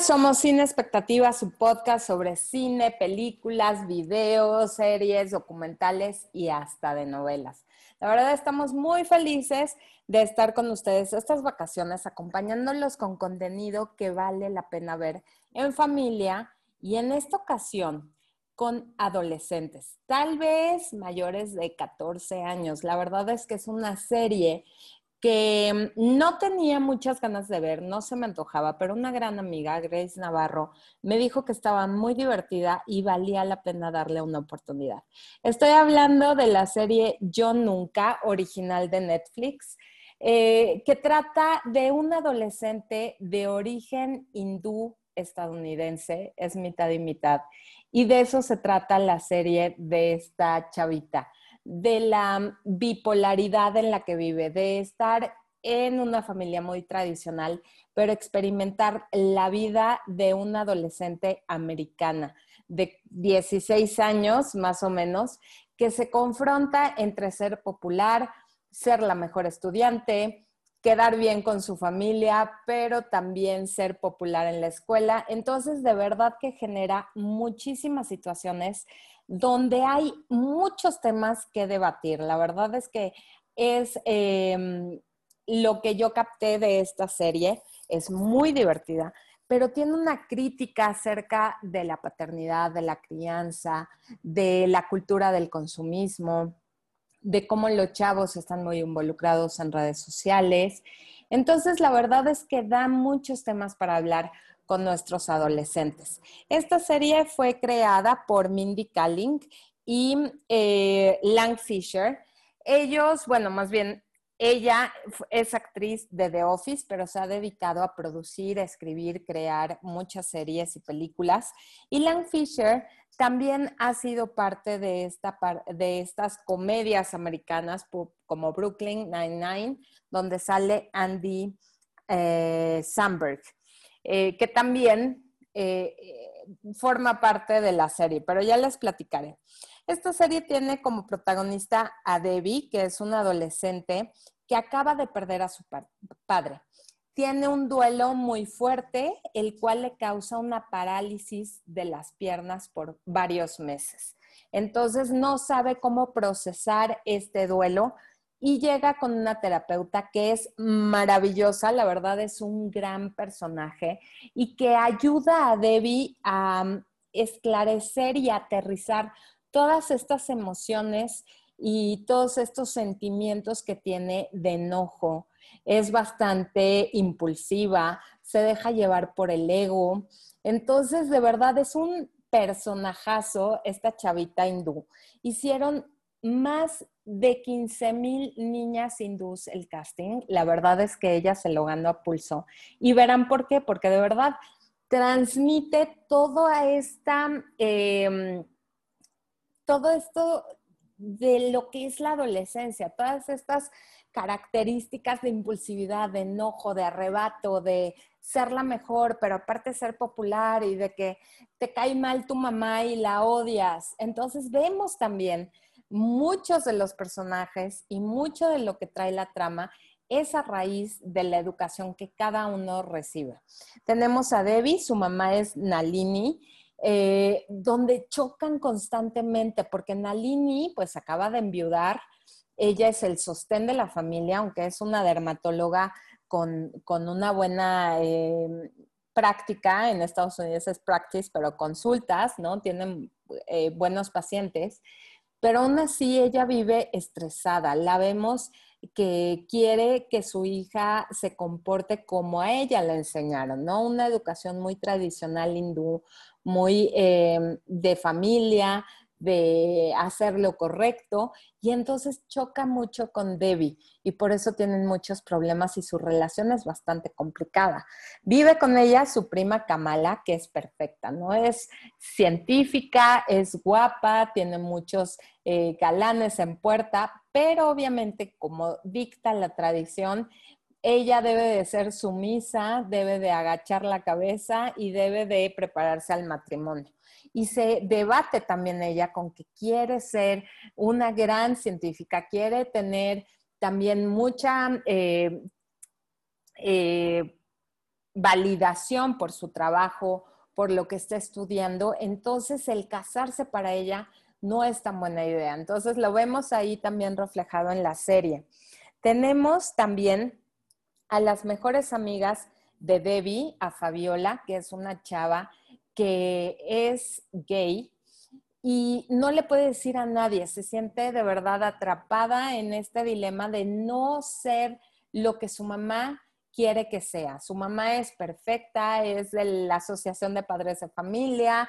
Somos Cine Expectativa, su podcast sobre cine, películas, videos, series, documentales y hasta de novelas. La verdad estamos muy felices de estar con ustedes estas vacaciones, acompañándolos con contenido que vale la pena ver en familia y en esta ocasión con adolescentes, tal vez mayores de 14 años. La verdad es que es una serie que mm, no tenía muchas ganas de ver, no se me antojaba, pero una gran amiga, Grace Navarro, me dijo que estaba muy divertida y valía la pena darle una oportunidad. Estoy hablando de la serie Yo Nunca, original de Netflix, eh, que trata de un adolescente de origen hindú estadounidense, es mitad y mitad, y de eso se trata la serie de esta chavita de la bipolaridad en la que vive, de estar en una familia muy tradicional, pero experimentar la vida de una adolescente americana de 16 años más o menos, que se confronta entre ser popular, ser la mejor estudiante, quedar bien con su familia, pero también ser popular en la escuela. Entonces, de verdad que genera muchísimas situaciones donde hay muchos temas que debatir. La verdad es que es em, lo que yo capté de esta serie, es muy divertida, pero tiene una crítica acerca de la paternidad, de la crianza, de la cultura del consumismo, de cómo los chavos están muy involucrados en redes sociales. Entonces, la verdad es que da muchos temas para hablar con nuestros adolescentes. Esta serie fue creada por Mindy Kaling y eh, Lang Fisher. Ellos, bueno, más bien, ella es actriz de The Office, pero se ha dedicado a producir, escribir, crear muchas series y películas. Y Lang Fisher también ha sido parte de, esta, de estas comedias americanas como Brooklyn Nine-Nine, donde sale Andy eh, Samberg. Eh, que también eh, forma parte de la serie, pero ya les platicaré. Esta serie tiene como protagonista a Debbie, que es una adolescente que acaba de perder a su padre. Tiene un duelo muy fuerte, el cual le causa una parálisis de las piernas por varios meses. Entonces no sabe cómo procesar este duelo, y llega con una terapeuta que es maravillosa, la verdad es un gran personaje y que ayuda a Debbie a um, esclarecer y aterrizar todas estas emociones y todos estos sentimientos que tiene de enojo. Es bastante impulsiva, se deja llevar por el ego. Entonces, de verdad, es un personajazo esta chavita hindú. Hicieron más de 15 mil niñas hindús el casting. La verdad es que ella se lo ganó a pulso. Y verán por qué, porque de verdad transmite toda esta, em, todo esto de lo que es la adolescencia, todas estas características de impulsividad, de enojo, de arrebato, de ser la mejor, pero aparte ser popular y de que te cae mal tu mamá y la odias. Entonces vemos también muchos de los personajes y mucho de lo que trae la trama es a raíz de la educación que cada uno recibe. Tenemos a Debbie, su mamá es Nalini, eh, donde chocan constantemente, porque Nalini pues acaba de enviudar, ella es el sostén de la familia, aunque es una dermatóloga con, una buena eh, práctica, en Estados Unidos es practice, pero consultas, ¿no? Tienen eh, buenos pacientes pero aún así ella vive estresada. La vemos que quiere que su hija se comporte como a ella le enseñaron, ¿no? Una educación muy tradicional hindú, muy eh, de familia, de hacer lo correcto y entonces choca mucho con Debbie y por eso tienen muchos problemas y su relación es bastante complicada. Vive con ella su prima Kamala, que es perfecta, ¿no? Es científica, es guapa, tiene muchos eh, galanes en puerta, pero obviamente como dicta la tradición, ella debe de ser sumisa, debe de agachar la cabeza y debe de prepararse al matrimonio y se debate también ella con que quiere ser una gran científica, quiere tener también mucha, eh, eh, validación por su trabajo, por lo que está estudiando, entonces el casarse para ella no es tan buena idea. Entonces lo vemos ahí también reflejado en la serie. Tenemos también a las mejores amigas de Debbie, a Fabiola, que es una chava que es gay y no le puede decir a nadie, se siente de verdad atrapada en este dilema de no ser lo que su mamá quiere que sea. Su mamá es perfecta, es de la Asociación de Padres de Familia,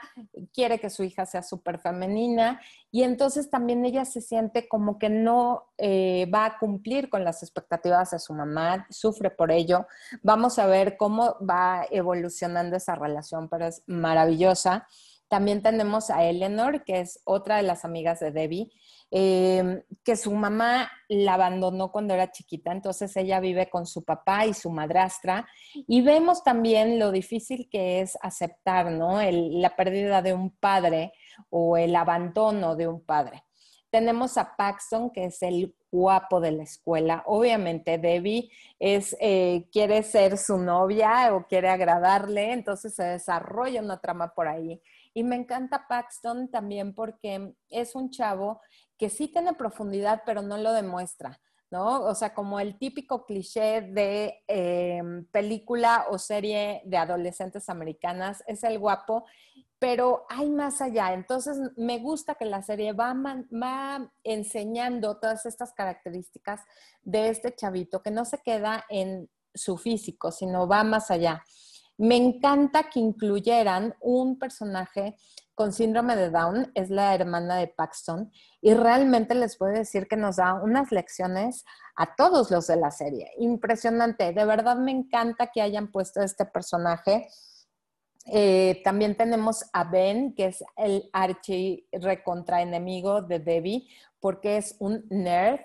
quiere que su hija sea súper femenina y entonces también ella se siente como que no eh, va a cumplir con las expectativas de su mamá, sufre por ello. Vamos a ver cómo va evolucionando esa relación, pero es maravillosa. También tenemos a Eleanor, que es otra de las amigas de Debbie, Em, que su mamá la abandonó cuando era chiquita, entonces ella vive con su papá y su madrastra. Y vemos también lo difícil que es aceptar, ¿no? la pérdida de un padre o el abandono de un padre. Tenemos a Paxton, que es el guapo de la escuela. Obviamente, Debbie es, eh, quiere ser su novia o quiere agradarle, entonces se desarrolla una trama por ahí. Y me encanta Paxton también porque es un chavo que sí tiene profundidad, pero no lo demuestra, ¿no? O sea, como el típico cliché de em, película o serie de adolescentes americanas, es el guapo, pero hay más allá. Entonces, me gusta que la serie va enseñando todas estas características de este chavito, que no se queda en su físico, sino va más allá. Me encanta que incluyeran un personaje con síndrome de Down, es la hermana de Paxton, y realmente les puedo decir que nos da unas lecciones a todos los de la serie. Impresionante, de verdad me encanta que hayan puesto este personaje. Eh, también tenemos a Ben, que es el archi recontra enemigo de Debbie, porque es un nerd.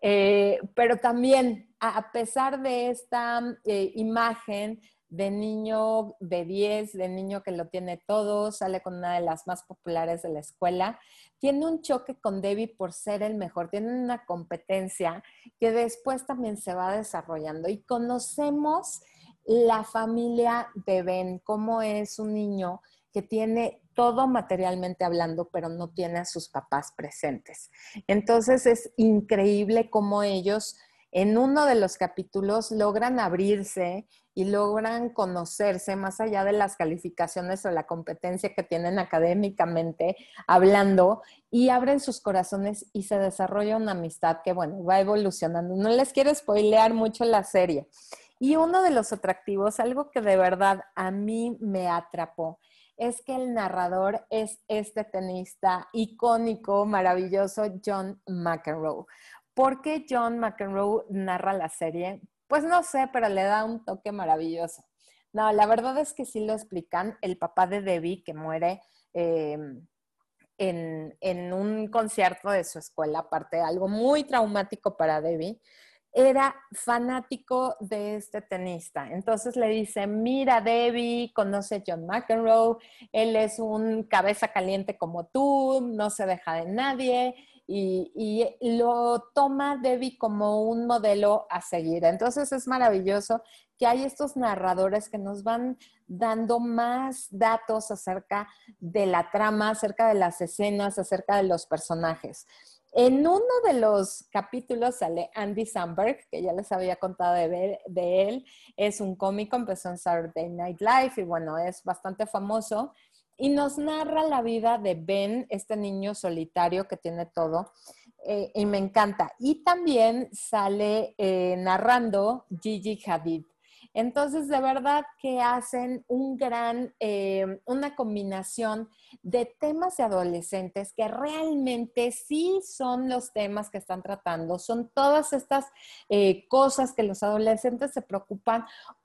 Eh, pero también, a pesar de esta eh, imagen de niño de 10, de niño que lo tiene todo, sale con una de las más populares de la escuela. Tiene un choque con Debbie por ser el mejor, tiene una competencia que después también se va desarrollando y conocemos la familia de Ben, cómo es un niño que tiene todo materialmente hablando, pero no tiene a sus papás presentes. Entonces es increíble cómo ellos en uno de los capítulos logran abrirse y logran conocerse más allá de las calificaciones o la competencia que tienen académicamente hablando y abren sus corazones y se desarrolla una amistad que, bueno, va evolucionando. No les quiero spoilear mucho la serie. Y uno de los atractivos, algo que de verdad a mí me atrapó, es que el narrador es este tenista icónico, maravilloso, John McEnroe. ¿Por qué John McEnroe narra la serie? Pues no sé, pero le da un toque maravilloso. No, la verdad es que sí lo explican. El papá de Debbie, que muere eh, en, en, un concierto de su escuela, aparte, algo muy traumático para Debbie, era fanático de este tenista. Entonces le dice, mira Debbie, conoce a John McEnroe, él es un cabeza caliente como tú, no se deja de nadie y, lo toma Debbie como un modelo a seguir. Entonces es maravilloso que hay estos narradores que nos van dando más datos acerca de la trama, acerca de las escenas, acerca de los personajes. En uno de los capítulos sale Andy Samberg, que ya les había contado de, de él. Es un cómico, empezó en Saturday Night Live y bueno, es bastante famoso y nos narra la vida de Ben, este niño solitario que tiene todo, eh, y me encanta. Y también sale eh, narrando Gigi Hadid. Entonces, de verdad que hacen un gran, eh, una combinación de temas de adolescentes que realmente sí son los temas que están tratando, son todas estas cosas que los adolescentes se preocupan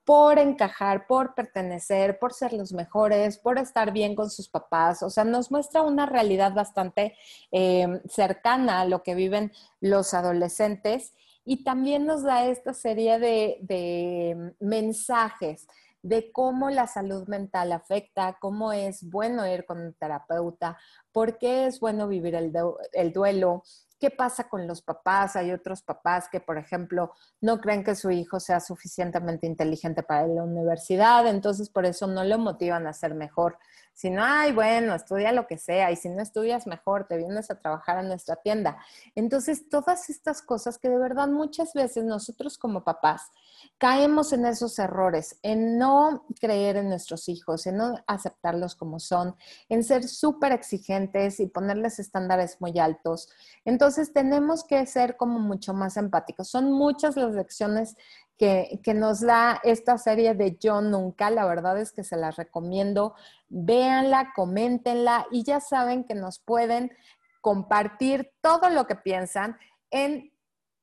por encajar, por pertenecer, por ser los mejores, por estar bien con sus papás. O sea, nos muestra una realidad bastante eh, cercana a lo que viven los adolescentes y también nos da esta serie de, mensajes de cómo la salud mental afecta, cómo es bueno ir con un terapeuta, por qué es bueno vivir el, duelo, ¿qué pasa con los papás? Hay otros papás que, por ejemplo, no creen que su hijo sea suficientemente inteligente para la universidad, entonces por eso no lo motivan a ser mejor, sino, ay, bueno, estudia lo que sea, y si no estudias mejor, te vienes a trabajar a nuestra tienda. Entonces, todas estas cosas que de verdad muchas veces nosotros como papás caemos en esos errores, en no creer en nuestros hijos, en no aceptarlos como son, en ser súper exigentes y ponerles estándares muy altos. Entonces, tenemos que ser como mucho más empáticos. Son muchas las lecciones que, nos da esta serie de Yo Nunca. La verdad es que se las recomiendo. Véanla, coméntenla y ya saben que nos pueden compartir todo lo que piensan en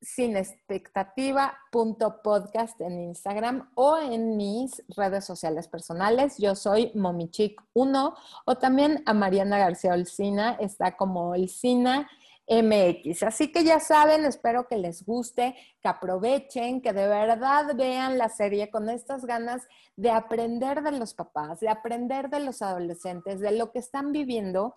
sinexpectativa.podcast en Instagram o en mis redes sociales personales. Yo soy momichic1 o también a Mariana García Olcina, está como Olcina MX. Así que ya saben, espero que les guste, que aprovechen, que de verdad vean la serie con estas ganas de aprender de los papás, de aprender de los adolescentes, de lo que están viviendo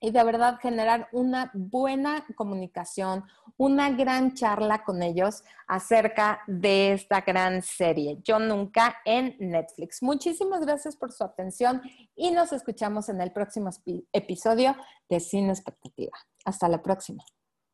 y de verdad generar una buena comunicación, una gran charla con ellos acerca de esta gran serie, Yo Nunca en Netflix. Muchísimas gracias por su atención y nos escuchamos en el próximo episodio de Cine Expectativa. Hasta la próxima.